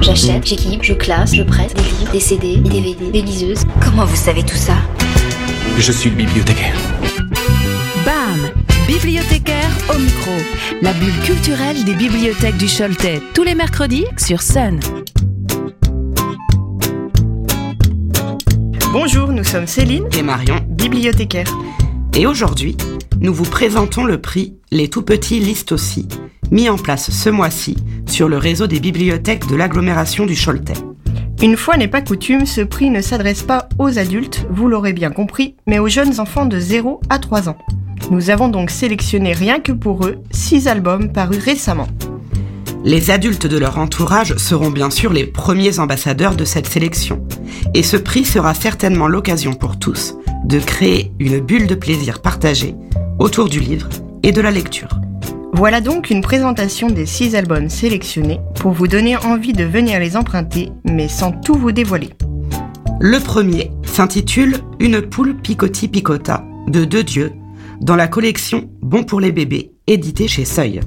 J'achète, j'équipe, je classe, je prête des livres, des CD, des DVD, des liseuses. Comment vous savez tout ça? Je suis le bibliothécaire. BAM Bibliothécaire au micro. La bulle culturelle des bibliothèques du Choletais. Tous les mercredis sur Sun. Bonjour, nous sommes Céline, et Marion. bibliothécaire. Et aujourd'hui, nous vous présentons le prix Les Tout Petits listent aussi, mis en place ce mois-ci sur le réseau des bibliothèques de l'agglomération du Choletais. Une fois n'est pas coutume, ce prix ne s'adresse pas aux adultes, vous l'aurez bien compris, mais aux jeunes enfants de 0 à 3 ans. Nous avons donc sélectionné rien que pour eux 6 albums parus récemment. Les adultes de leur entourage seront bien sûr les premiers ambassadeurs de cette sélection. Et ce prix sera certainement l'occasion pour tous de créer une bulle de plaisir partagée autour du livre et de la lecture. Voilà donc une présentation des 6 albums sélectionnés pour vous donner envie de venir les emprunter, mais sans tout vous dévoiler. Le premier s'intitule Une poule picotti picota de Deux Dieux dans la collection Bon pour les bébés, édité chez Seuil.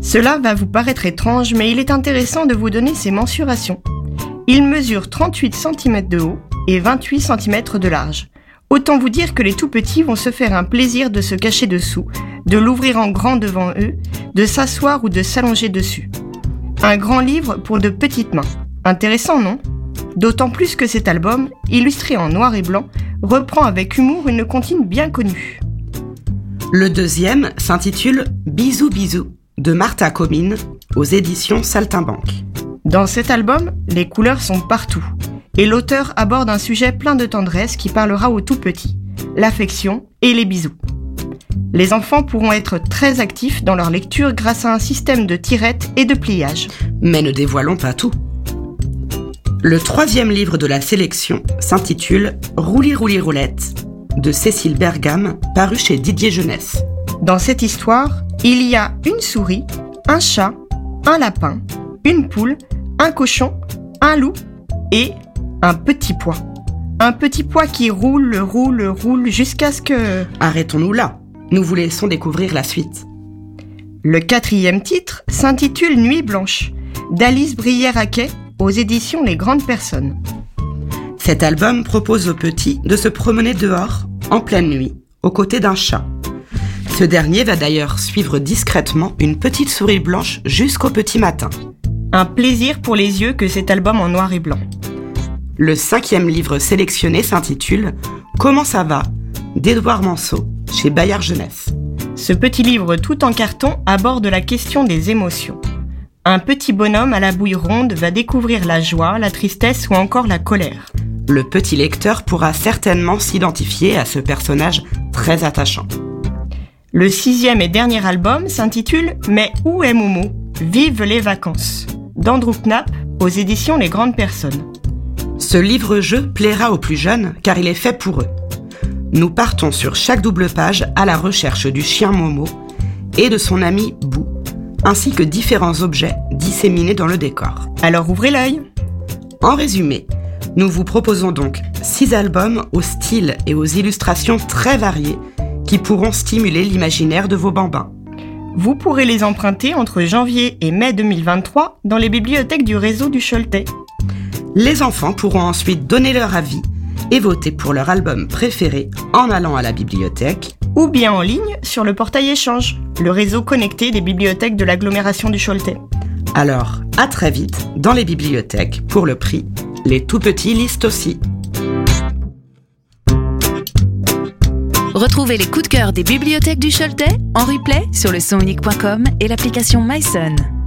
Cela va vous paraître étrange, mais il est intéressant de vous donner ses mensurations. Il mesure 38 cm de haut et 28 cm de large. Autant vous dire que les tout petits vont se faire un plaisir de se cacher dessous, de l'ouvrir en grand devant eux, de s'asseoir ou de s'allonger dessus. Un grand livre pour de petites mains. Intéressant, non? D'autant plus que cet album, illustré en noir et blanc, reprend avec humour une comptine bien connue. Le deuxième s'intitule Bisous bisous de Martha Comine aux éditions Saltimbanque. Dans cet album, les couleurs sont partout. Et l'auteur aborde un sujet plein de tendresse qui parlera aux tout petits, l'affection et les bisous. Les enfants pourront être très actifs dans leur lecture grâce à un système de tirettes et de pliage. Mais ne dévoilons pas tout. Le troisième livre de la sélection s'intitule Roulis roulis roulette de Cécile Bergam, paru chez Didier Jeunesse. Dans cette histoire, il y a une souris, un chat, un lapin, une poule, un cochon, un loup et un petit pois. Un petit pois qui roule, roule, roule jusqu'à ce que... Arrêtons-nous là. Nous vous laissons découvrir la suite. Le quatrième titre s'intitule Nuit blanche d'Alice Brière-Aquet aux éditions Les Grandes Personnes. Cet album propose aux petits de se promener dehors, en pleine nuit, aux côtés d'un chat. Ce dernier va d'ailleurs suivre discrètement une petite souris blanche jusqu'au petit matin. Un plaisir pour les yeux que cet album en noir et blanc. Le cinquième livre sélectionné s'intitule Comment ça va d'Edouard Manceau, chez Bayard Jeunesse. Ce petit livre tout en carton aborde la question des émotions. Un petit bonhomme à la bouille ronde va découvrir la joie, la tristesse ou encore la colère. Le petit lecteur pourra certainement s'identifier à ce personnage très attachant. Le sixième et dernier album s'intitule Mais où est Momo? Vive les vacances d'Andrew Knapp aux éditions Les Grandes Personnes. Ce livre-jeu plaira aux plus jeunes car il est fait pour eux. Nous partons sur chaque double page à la recherche du chien Momo et de son ami Bou, ainsi que différents objets disséminés dans le décor. Alors ouvrez l'œil En résumé, nous vous proposons donc six albums au style et aux illustrations très variées qui pourront stimuler l'imaginaire de vos bambins. Vous pourrez les emprunter entre janvier et mai 2023 dans les bibliothèques du réseau du Choletais. Les enfants pourront ensuite donner leur avis et voter pour leur album préféré en allant à la bibliothèque ou bien en ligne sur le portail Échange, le réseau connecté des bibliothèques de l'agglomération du Choletais. Alors, à très vite dans les bibliothèques pour le prix. Les tout petits listent aussi. Retrouvez les coups de cœur des bibliothèques du Choletais en replay sur le sonunique.com et l'application MySun.